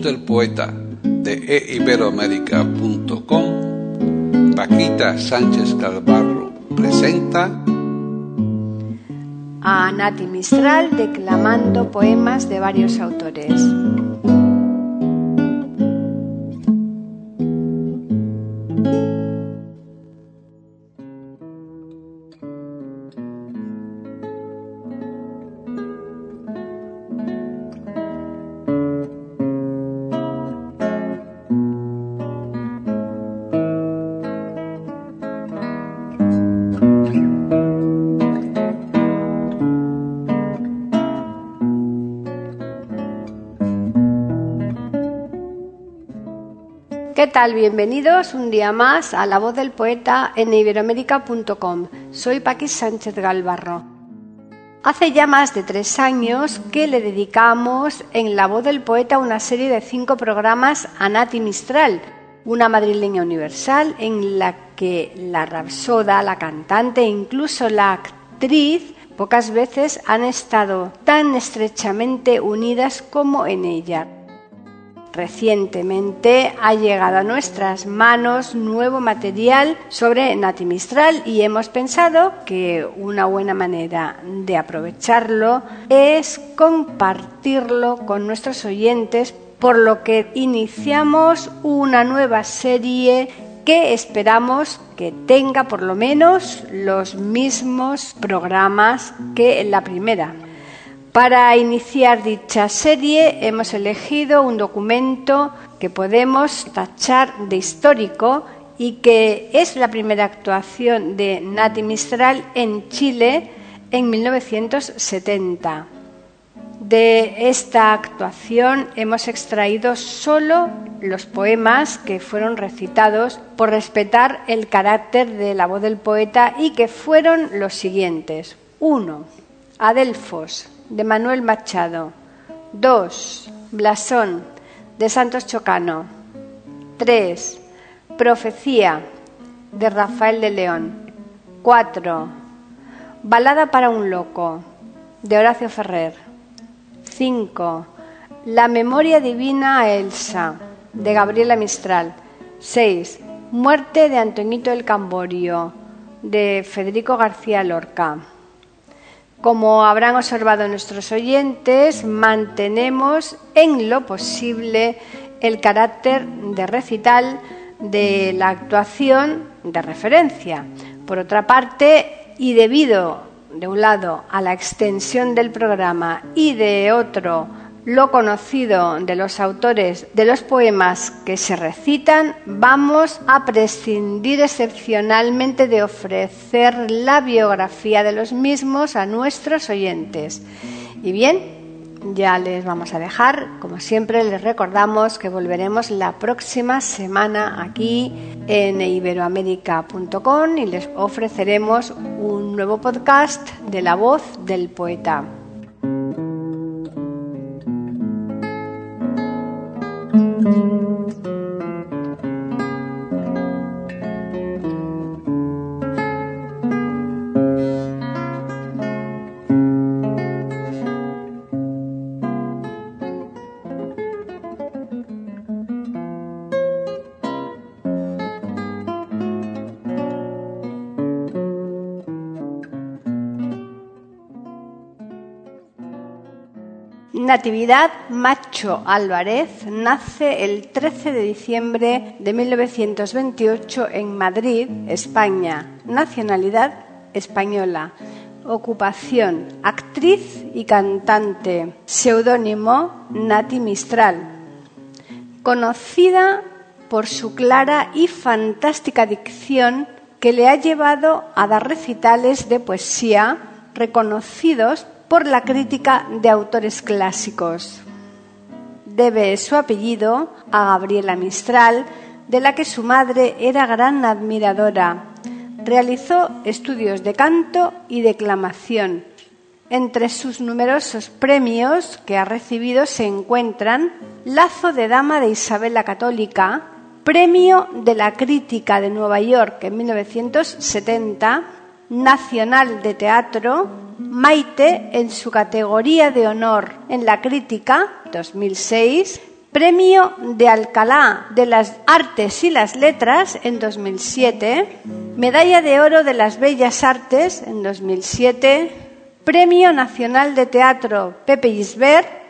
Del poeta de eiberoamérica.com, Paquita Sánchez Calvarro presenta a Nati Mistral declamando poemas de varios autores. Tal? Bienvenidos un día más a La Voz del Poeta en iberoamérica.com. Soy Paqui Sánchez Galvarro. Hace ya más de tres años que le dedicamos en La Voz del Poeta una serie de cinco programas a Nati Mistral, una madrileña universal en la que la rapsoda, la cantante e incluso la actriz pocas veces han estado tan estrechamente unidas como en ella. Recientemente ha llegado a nuestras manos nuevo material sobre Nati Mistral y hemos pensado que una buena manera de aprovecharlo es compartirlo con nuestros oyentes, por lo que iniciamos una nueva serie que esperamos que tenga por lo menos los mismos programas que la primera. Para iniciar dicha serie hemos elegido un documento que podemos tachar de histórico y que es la primera actuación de Nati Mistral en Chile en 1970. De esta actuación hemos extraído solo los poemas que fueron recitados por respetar el carácter de la voz del poeta y que fueron los siguientes. 1. Adelfos, de Manuel Machado. 2. Blasón, de Santos Chocano. 3. Profecía, de Rafael de León. 4. Balada para un loco, de Horacio Ferrer. 5. La memoria divina a Elsa, de Gabriela Mistral. 6. Muerte de Antonito el Camborio, de Federico García Lorca. Como habrán observado nuestros oyentes, mantenemos en lo posible el carácter de recital de la actuación de referencia. Por otra parte, y debido de un lado a la extensión del programa y de otro lo conocido de los autores de los poemas que se recitan, vamos a prescindir excepcionalmente de ofrecer la biografía de los mismos a nuestros oyentes. Y bien, ya les vamos a dejar. Como siempre, les recordamos que volveremos la próxima semana aquí en iberoamérica.com y les ofreceremos un nuevo podcast de la voz del poeta. Natividad Macho Álvarez nace el 13 de diciembre de 1928 en Madrid, España. Nacionalidad española. Ocupación actriz y cantante. Seudónimo Nati Mistral. Conocida por su clara y fantástica dicción que le ha llevado a dar recitales de poesía reconocidos por la crítica de autores clásicos. Debe su apellido a Gabriela Mistral, de la que su madre era gran admiradora. Realizó estudios de canto y declamación. Entre sus numerosos premios que ha recibido se encuentran Lazo de Dama de Isabel la Católica, Premio de la Crítica de Nueva York en 1970, Nacional de Teatro, Maite en su categoría de honor en la crítica 2006, Premio de Alcalá de las Artes y las Letras en 2007, Medalla de Oro de las Bellas Artes en 2007, Premio Nacional de Teatro Pepe Isbert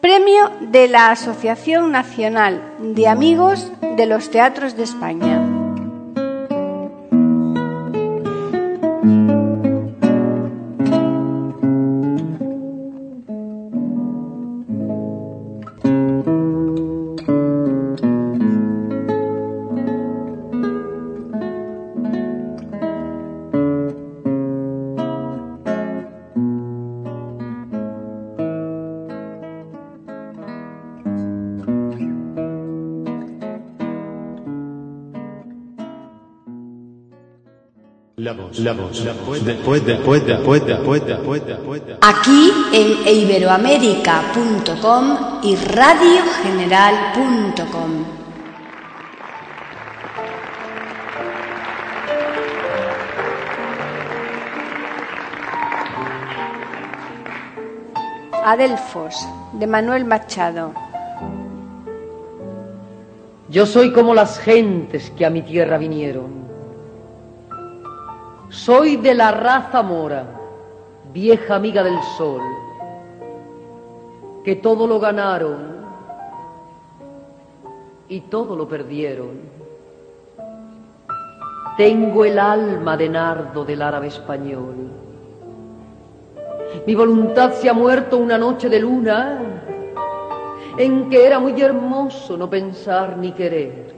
Premio de la Asociación Nacional de Amigos de los Teatros de España. Aquí en iberoamérica.com y radiogeneral.com. Adelfos, de Manuel Machado. Yo soy como las gentes que a mi tierra vinieron soy de la raza mora, vieja amiga del sol, que todo lo ganaron y todo lo perdieron. Tengo el alma de nardo del árabe español. Mi voluntad se ha muerto una noche de luna en que era muy hermoso no pensar ni querer.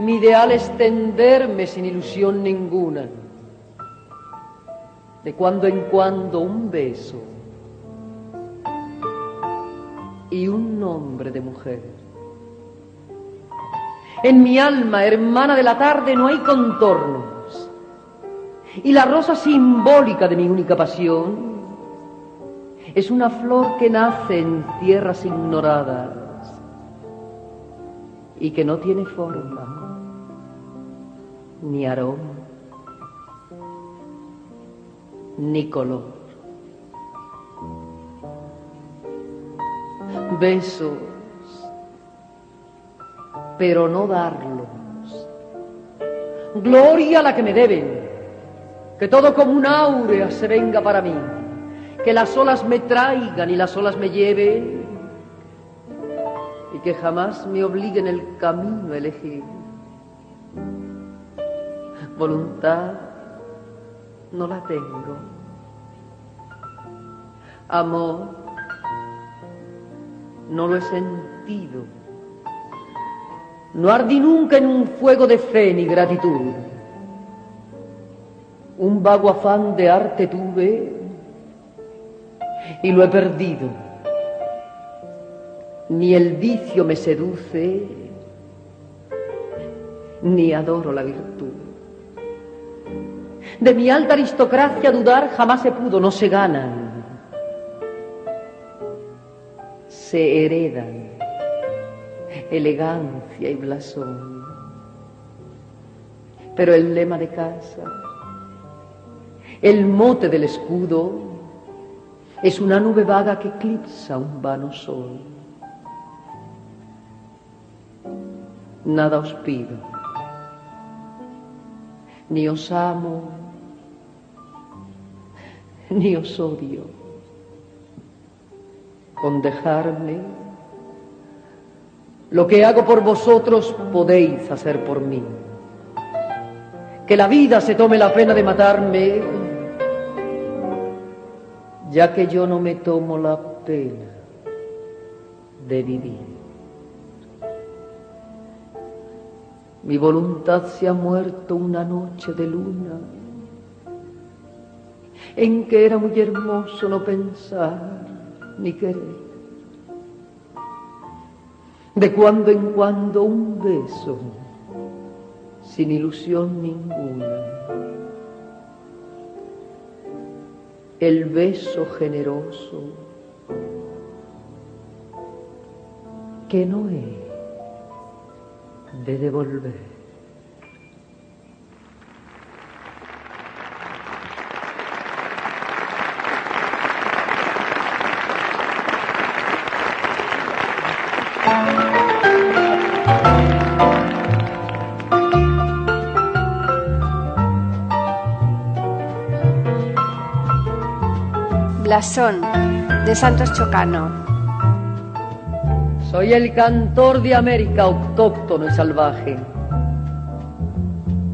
Mi ideal es tenderme sin ilusión ninguna. De cuando en cuando un beso y un nombre de mujer. En mi alma, hermana de la tarde, no hay contornos. Y la rosa simbólica de mi única pasión es una flor que nace en tierras ignoradas y que no tiene forma ni aroma, ni color. Besos, pero no darlos. Gloria a la que me deben, que todo como un áurea se venga para mí, que las olas me traigan y las olas me lleven, y que jamás me obliguen el camino a elegir voluntad no la tengo. Amor no lo he sentido. No ardí nunca en un fuego de fe ni gratitud. Un vago afán de arte tuve y lo he perdido. Ni el vicio me seduce, ni adoro la virtud. De mi alta aristocracia dudar jamás se pudo, no se ganan. Se heredan elegancia y blasón. Pero el lema de casa, el mote del escudo, es una nube vaga que eclipsa un vano sol. Nada os pido, ni os amo, ni os odio. Con dejarme, lo que hago por vosotros podéis hacer por mí. Que la vida se tome la pena de matarme, ya que yo no me tomo la pena de vivir. Mi voluntad se ha muerto una noche de luna, en que era muy hermoso no pensar ni querer. De cuando en cuando un beso, sin ilusión ninguna. El beso generoso que no he de devolver. Blasón de Santos Chocano. Soy el cantor de América autóctono y salvaje.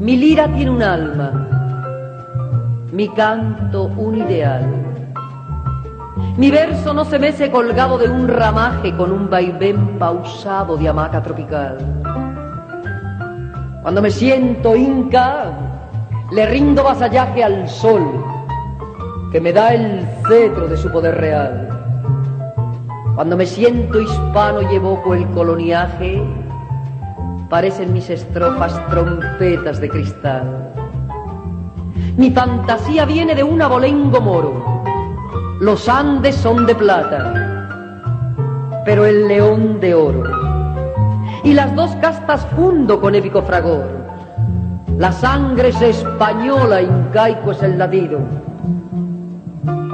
Mi lira tiene un alma, mi canto un ideal. Mi verso no se mece colgado de un ramaje con un vaivén pausado de hamaca tropical. Cuando me siento inca, le rindo vasallaje al sol, que me da el cetro de su poder real. Cuando me siento hispano y evoco el coloniaje, parecen mis estrofas trompetas de cristal. Mi fantasía viene de un abolengo moro. Los Andes son de plata, pero el león de oro. Y las dos castas fundo con épico fragor. La sangre es española, incaico es el latido.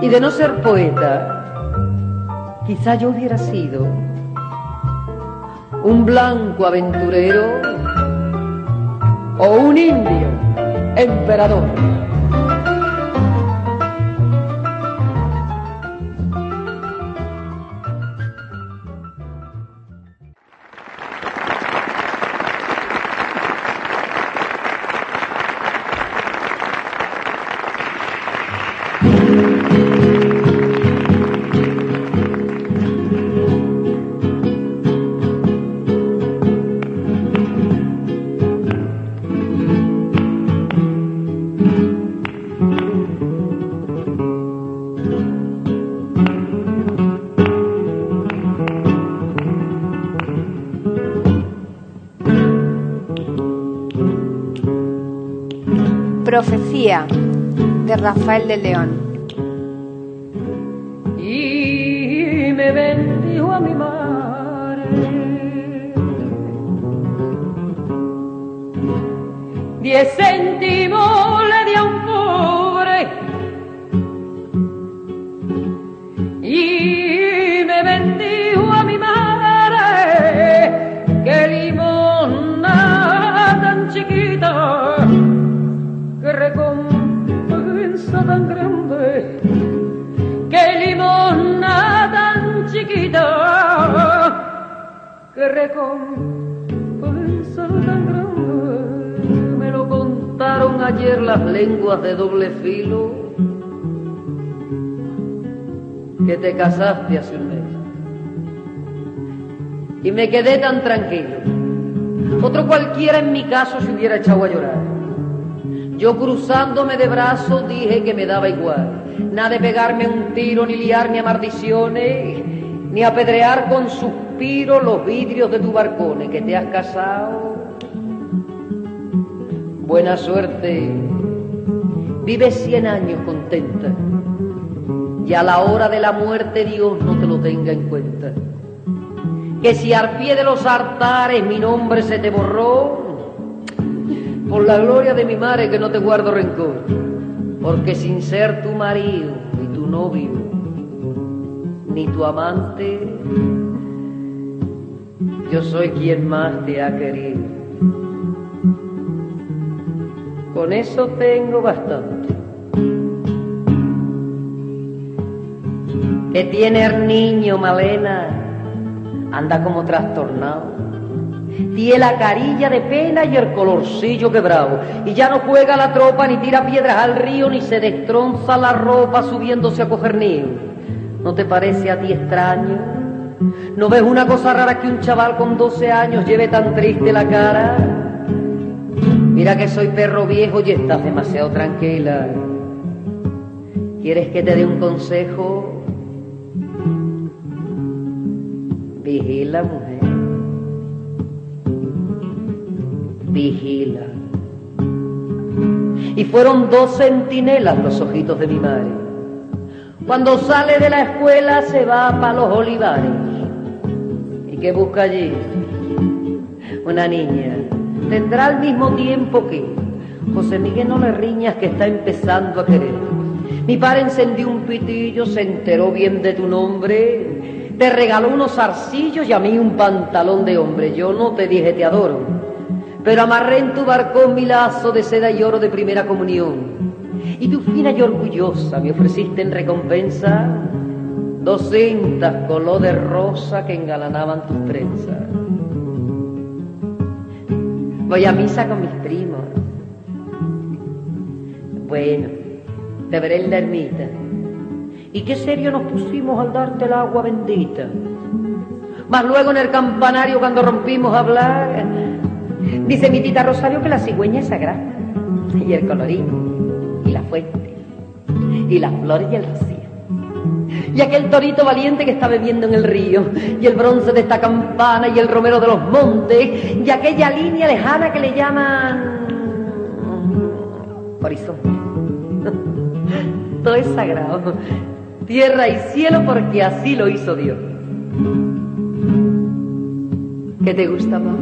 Y de no ser poeta, quizá yo hubiera sido un blanco aventurero o un indio emperador. Profecía de Rafael de León. Chiquita, que recompensa tan grande. Me lo contaron ayer las lenguas de doble filo, que te casaste hace un mes. Y me quedé tan tranquilo. Otro cualquiera en mi caso se hubiera echado a llorar. Yo cruzándome de brazos dije que me daba igual. Nada de pegarme un tiro, ni liarme a maldiciones, ni apedrear con suspiro los vidrios de tu barcones, que te has casado. Buena suerte. Vive cien años contenta. Y a la hora de la muerte Dios no te lo tenga en cuenta. Que si al pie de los altares mi nombre se te borró, por la gloria de mi madre que no te guardo rencor, porque sin ser tu marido, ni tu novio, ni tu amante, yo soy quien más te ha querido. Con eso tengo bastante. Que tiene el niño, Malena, anda como trastornado. Tiene la carilla de pena y el colorcillo quebrado. Y ya no juega la tropa, ni tira piedras al río, ni se destronza la ropa subiéndose a coger nido. ¿No te parece a ti extraño? ¿No ves una cosa rara que un chaval con 12 años lleve tan triste la cara? Mira que soy perro viejo y estás demasiado tranquila. ¿Quieres que te dé un consejo? Vigila, mujer. Vigila. Y fueron dos centinelas los ojitos de mi madre. Cuando sale de la escuela se va para los olivares. ¿Y qué busca allí? Una niña. Tendrá el mismo tiempo que José Miguel no le riñas que está empezando a querer. Mi padre encendió un pitillo, se enteró bien de tu nombre, te regaló unos arcillos y a mí un pantalón de hombre. Yo no te dije te adoro, pero amarré en tu barcón mi lazo de seda y oro de primera comunión. Y tú fina y orgullosa me ofreciste en recompensa dos cintas de rosa que engalanaban tus trenzas. Voy a misa con mis primos. Bueno, te veré en la ermita. Y qué serio nos pusimos al darte el agua bendita. Más luego en el campanario cuando rompimos a hablar, dice mi tita Rosario que la cigüeña es sagrada. Y el colorín, fuente, y las flores y el rocío. Y aquel torito valiente que está bebiendo en el río, y el bronce de esta campana, y el romero de los montes, y aquella línea lejana que le llaman horizonte. Todo es sagrado, tierra y cielo, porque así lo hizo Dios. ¿Qué te gusta más?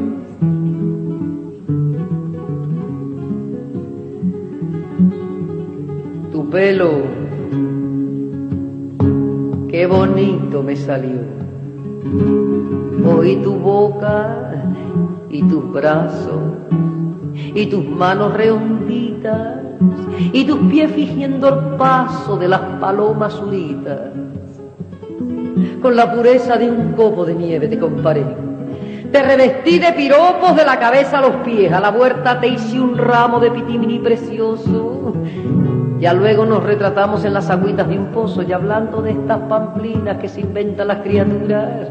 Pelo, qué bonito me salió. Oí tu boca y tus brazos y tus manos redonditas y tus pies fingiendo el paso de las palomas zuritas. Con la pureza de un copo de nieve te comparé. Te revestí de piropos de la cabeza a los pies. A la vuelta te hice un ramo de pitimini precioso. Ya luego nos retratamos en las agüitas de un pozo y hablando de estas pamplinas que se inventan las criaturas.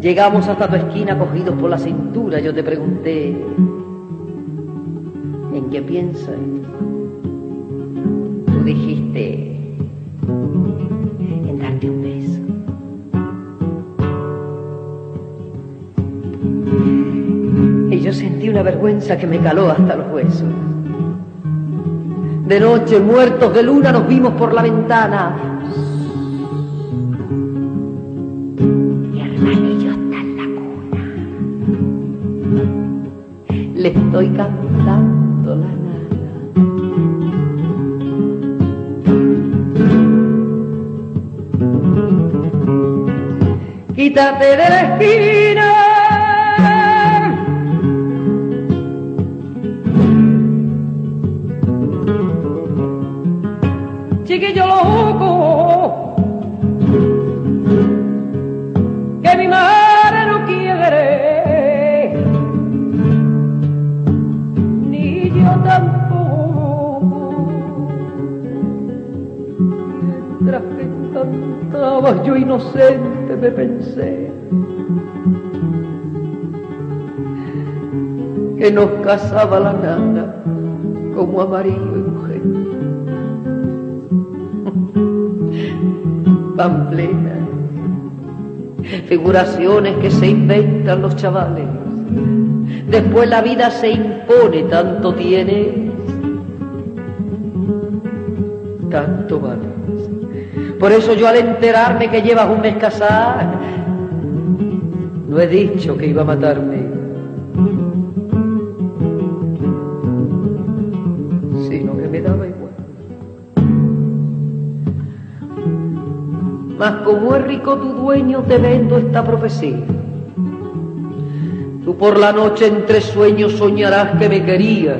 Llegamos hasta tu esquina cogidos por la cintura. Yo te pregunté, ¿en qué piensas? Tú dijiste, en darte un beso. Y yo sentí una vergüenza que me caló hasta los huesos. De noche, muertos de luna, nos vimos por la ventana. Mi hermanillo está en la cuna. Le estoy cantando la nana. Quítate de la esquina. Me pensé que nos casaba la nana como a marido y mujer. Pamplena, figuraciones que se inventan los chavales. Después la vida se impone, tanto tienes, tanto vales. Por eso yo al enterarme que llevas un mes casada, no he dicho que iba a matarme, sino que me daba igual. Mas como es rico tu dueño, te vendo esta profecía. Tú por la noche entre sueños soñarás que me querías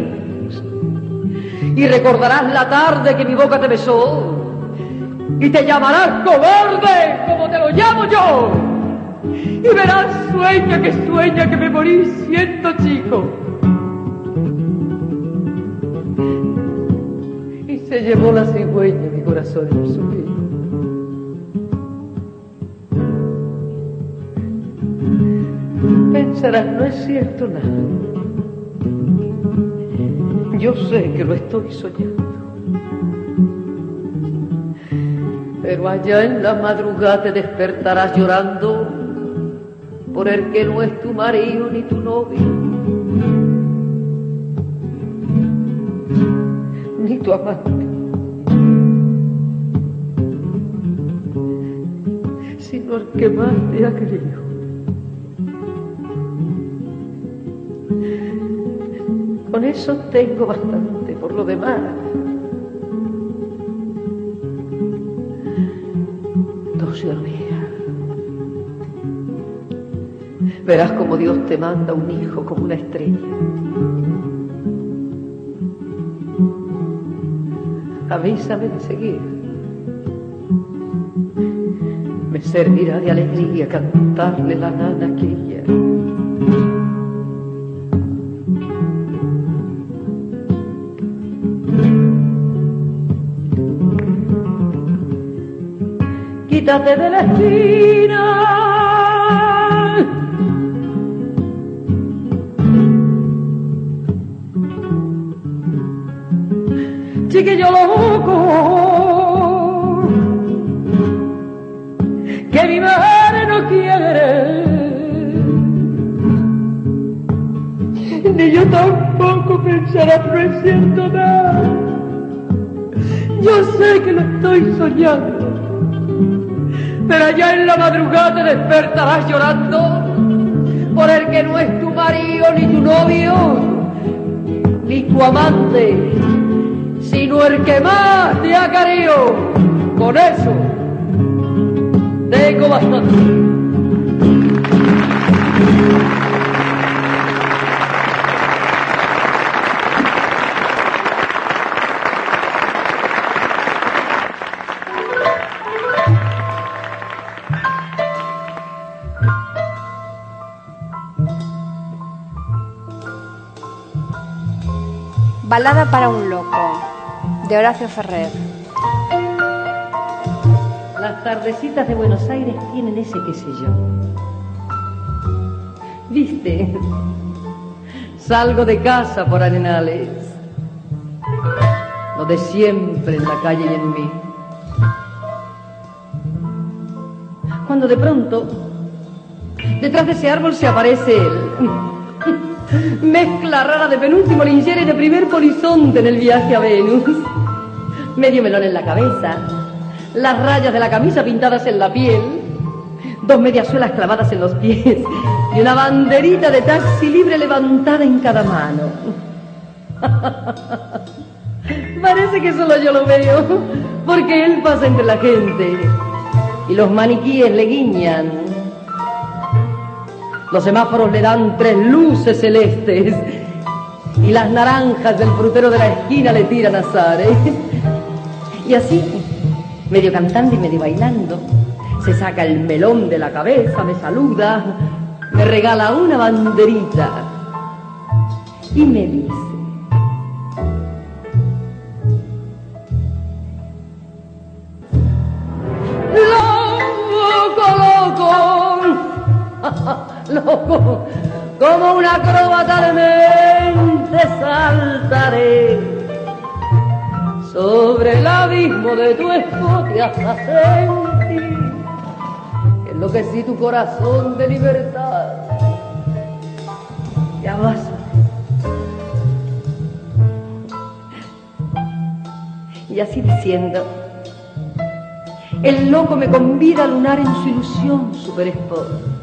y recordarás la tarde que mi boca te besó y te llamarás cobarde como te lo llamo yo. Y verás sueña que sueña que me morí siendo chico. Y se llevó la cigüeña mi corazón en su vida pensarás no es cierto nada. Yo sé que lo estoy soñando. Pero allá en la madrugada te despertarás llorando por el que no es tu marido ni tu novio, ni tu amante. Sino el que más te ha querido. Con eso tengo bastante, por lo demás. Verás como Dios te manda un hijo como una estrella. Avísame de seguir. Me servirá de alegría cantarle la nana aquella. De la esquina. Chiquillo loco, que mi madre no quiere, ni yo tampoco pensará, no es cierto nada. Yo sé que lo estoy soñando pero allá en la madrugada te despertarás llorando por el que no es tu marido ni tu novio ni tu amante, sino el que más te ha querido. Con eso tengo bastante. Balada para un loco, de Horacio Ferrer. Las tardecitas de Buenos Aires tienen ese qué sé yo. ¿Viste? Salgo de casa por Arenales. Lo de siempre en la calle y en mí. Cuando de pronto, detrás de ese árbol se aparece él. Mezcla rara de penúltimo linchera y de primer polizonte en el viaje a Venus. Medio melón en la cabeza, las rayas de la camisa pintadas en la piel, dos mediasuelas clavadas en los pies y una banderita de taxi libre levantada en cada mano. Parece que solo yo lo veo, porque él pasa entre la gente y los maniquíes le guiñan los semáforos le dan tres luces celestes y las naranjas del frutero de la esquina le tiran azares. Y así, medio cantando y medio bailando, se saca el melón de la cabeza, me saluda, me regala una banderita y me dice, loco, como una acróbata de mente saltaré sobre el abismo de tu escote hasta sentir que enloquecí tu corazón de libertad. Ya vas. Y así diciendo, el loco me convida a lunar en su ilusión super sport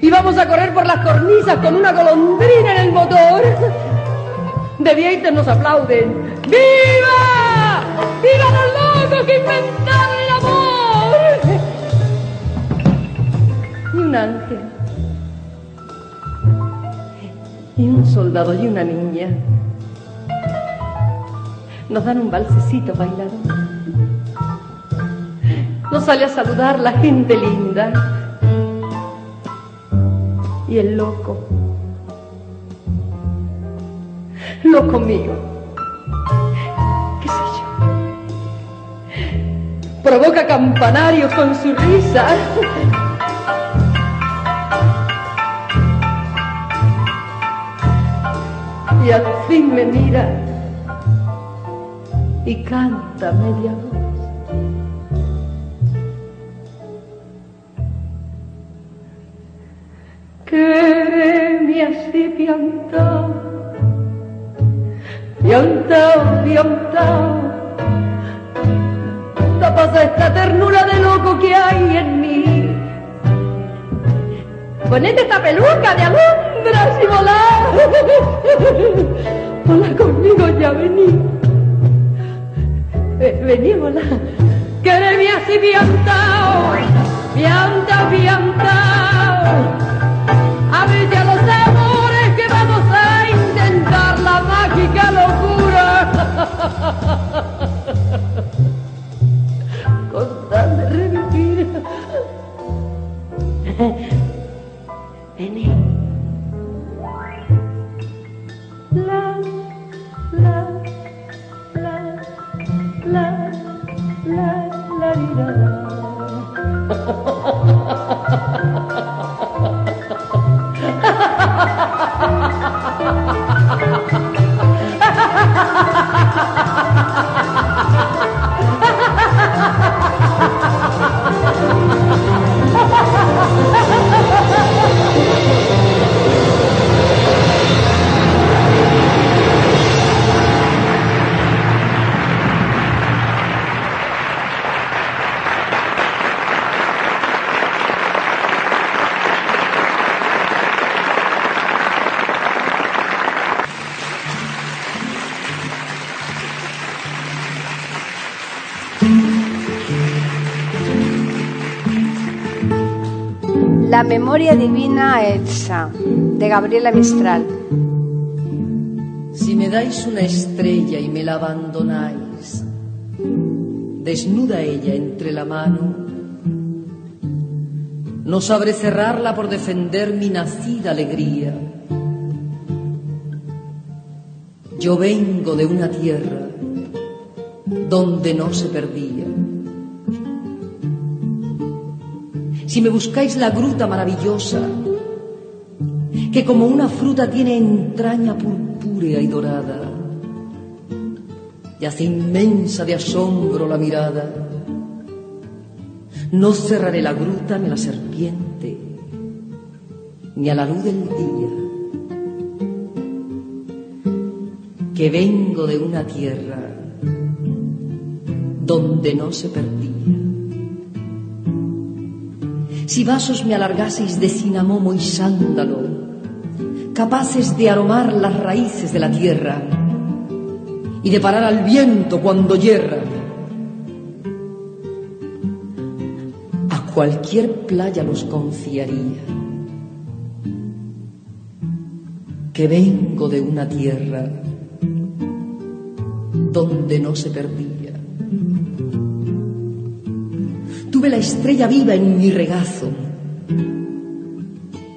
y vamos a correr por las cornisas con una golondrina en el motor. De Vieiter nos aplauden. ¡Viva! ¡Viva los locos que inventaron el amor! Y un ángel. Y un soldado y una niña. Nos dan un balsecito bailado. Nos sale a saludar la gente linda y el loco. Loco mío. ¿Qué sé yo? Provoca campanarios con su risa. y al fin me mira y canta media voz. Vení. Vení, hola. Quereme así piantao, piantao, piantao. La memoria divina Elsa, de Gabriela Mistral. Si me dais una estrella y me la abandonáis, desnuda ella entre la mano, no sabré cerrarla por defender mi nacida alegría. Yo vengo de una tierra donde no se perdía. Si me buscáis la gruta maravillosa, que como una fruta tiene entraña purpúrea y dorada, y hace inmensa de asombro la mirada, no cerraré la gruta ni a la serpiente, ni a la luz del día, que vengo de una tierra donde no se perdía. Si vasos me alargaseis de cinamomo y sándalo, capaces de aromar las raíces de la tierra y de parar al viento cuando hierra, a cualquier playa los confiaría, que vengo de una tierra donde no se perdía. Tuve la estrella viva en mi regazo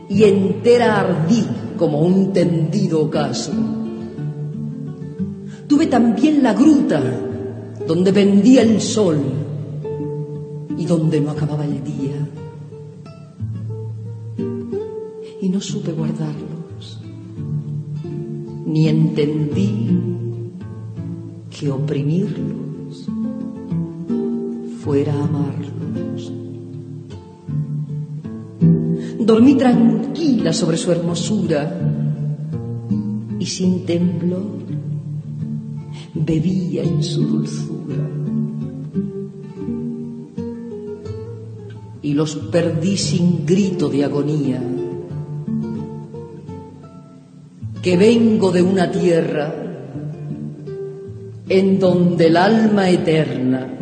y entera ardí como un tendido ocaso. Tuve también la gruta donde pendía el sol y donde no acababa el día. Y no supe guardarlos, ni entendí que oprimirlos fuera amarlos. Dormí tranquila sobre su hermosura y sin temblor bebía en su dulzura. Y los perdí sin grito de agonía, que vengo de una tierra en donde el alma eterna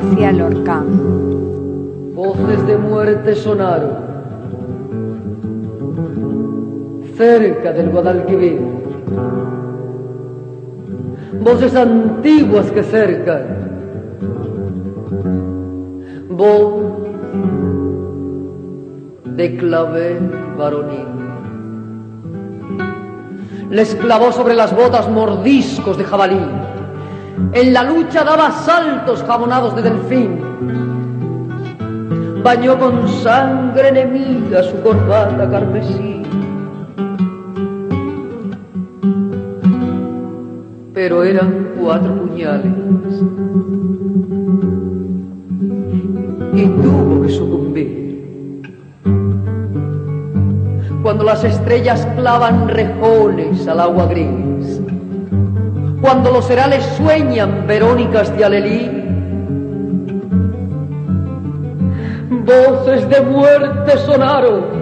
García Lorca. Voces de muerte sonaron cerca del Guadalquivir. Voces antiguas que cercan. Voz de clavel varonil. Les clavó sobre las botas mordiscos de jabalí. En la lucha daba saltos jabonados de delfín. Bañó con sangre enemiga su corbata carmesí. Pero eran cuatro puñales. Y tuvo que sucumbir cuando las estrellas clavan rejones al agua gris, cuando los herales sueñan verónicas de alelí, voces de muerte sonaron.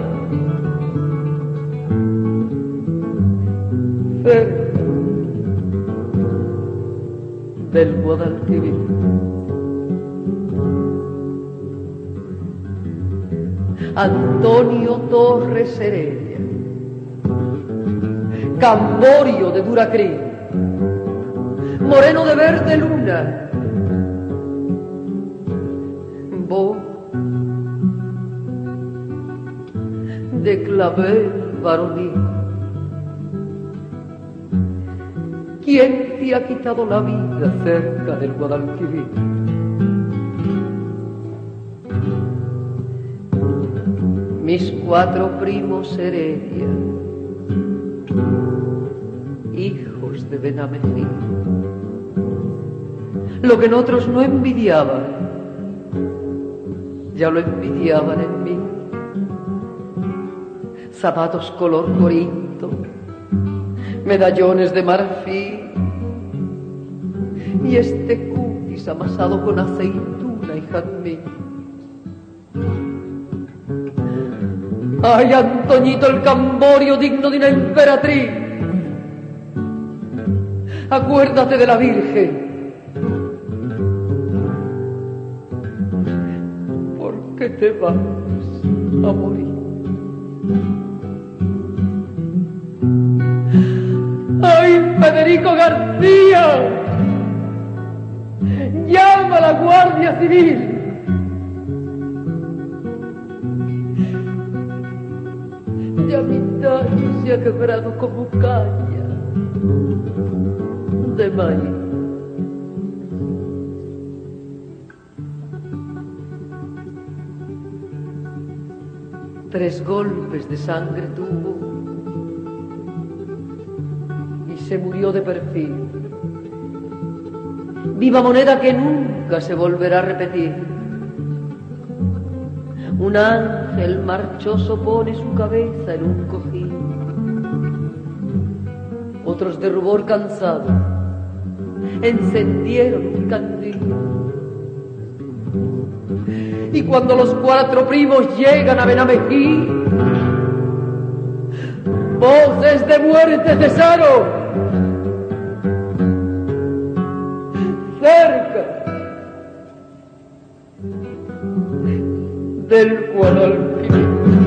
Del Guadalquivir. Antonio Torres Heredia, Camborio de Duracrí, Moreno de Verde Luna, Bo de Clavel Varonil. ¿Quién te ha quitado la vida cerca del Guadalquivir? mis cuatro primos Heredia, hijos de Benamejí. Lo que en otros no envidiaban, ya lo envidiaban en mí. Zapatos color corinto, medallones de marfil y este cutis amasado con aceituna y jazmín. Ay, Antoñito el Camborio, digno de una emperatriz. Acuérdate de la Virgen. Te vas a morir? ¡Ay, Federico García! ¡Llama a la Guardia Civil! Ya mi tallo se ha quebrado como caña de maíz. Tres golpes de sangre tuvo y se murió de perfil. Viva moneda que nunca se volverá a repetir. Un ángel marchoso pone su cabeza en un cojín. Otros de rubor cansado encendieron un candil. Y cuando los cuatro primos llegan a Benamejí, voces de muerte cesaron. Cerca del Guadalquivir.